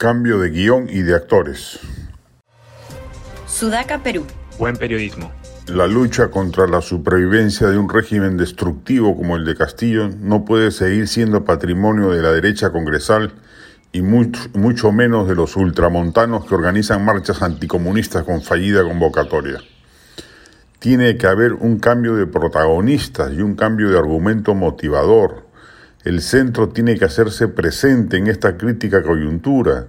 Cambio de guion y de actores. Sudaca, Perú. Buen periodismo. La lucha contra la supervivencia de un régimen destructivo como el de Castillo no puede seguir siendo patrimonio de la derecha congresal y mucho, mucho menos de los ultramontanos que organizan marchas anticomunistas con fallida convocatoria. Tiene que haber un cambio de protagonistas y un cambio de argumento motivador. El centro tiene que hacerse presente en esta crítica coyuntura.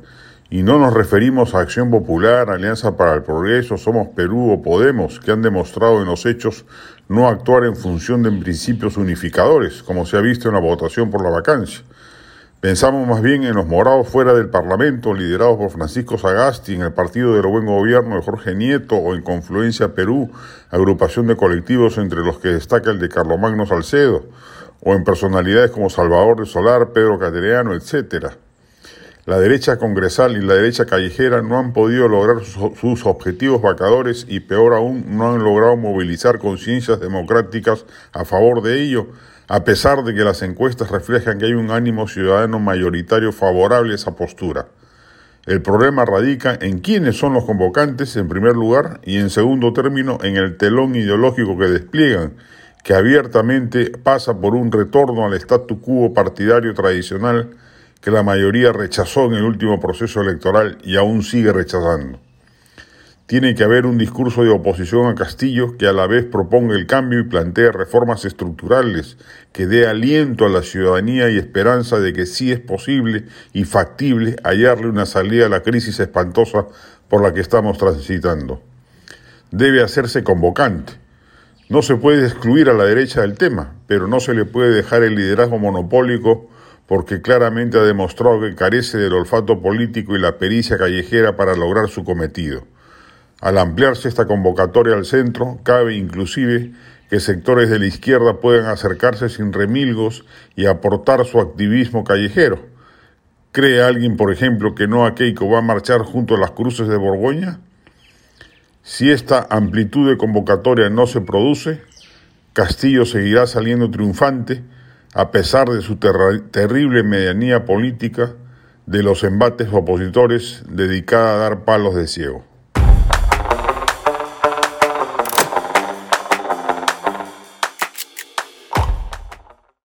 Y no nos referimos a Acción Popular, Alianza para el Progreso, Somos Perú o Podemos, que han demostrado en los hechos no actuar en función de principios unificadores, como se ha visto en la votación por la vacancia. Pensamos más bien en los morados fuera del Parlamento, liderados por Francisco Sagasti, en el Partido del Buen Gobierno de Jorge Nieto o en Confluencia Perú, agrupación de colectivos entre los que destaca el de Carlomagno Salcedo, o en personalidades como Salvador de Solar, Pedro Cateriano, etc. La derecha congresal y la derecha callejera no han podido lograr sus objetivos vacadores y peor aún no han logrado movilizar conciencias democráticas a favor de ello, a pesar de que las encuestas reflejan que hay un ánimo ciudadano mayoritario favorable a esa postura. El problema radica en quiénes son los convocantes, en primer lugar, y en segundo término, en el telón ideológico que despliegan, que abiertamente pasa por un retorno al statu quo partidario tradicional que la mayoría rechazó en el último proceso electoral y aún sigue rechazando. Tiene que haber un discurso de oposición a Castillo que a la vez proponga el cambio y plantee reformas estructurales, que dé aliento a la ciudadanía y esperanza de que sí es posible y factible hallarle una salida a la crisis espantosa por la que estamos transitando. Debe hacerse convocante. No se puede excluir a la derecha del tema, pero no se le puede dejar el liderazgo monopólico porque claramente ha demostrado que carece del olfato político y la pericia callejera para lograr su cometido. Al ampliarse esta convocatoria al centro, cabe inclusive que sectores de la izquierda puedan acercarse sin remilgos y aportar su activismo callejero. ¿Cree alguien, por ejemplo, que Noa Keiko va a marchar junto a las cruces de Borgoña? Si esta amplitud de convocatoria no se produce, Castillo seguirá saliendo triunfante a pesar de su terrible medianía política de los embates opositores dedicada a dar palos de ciego.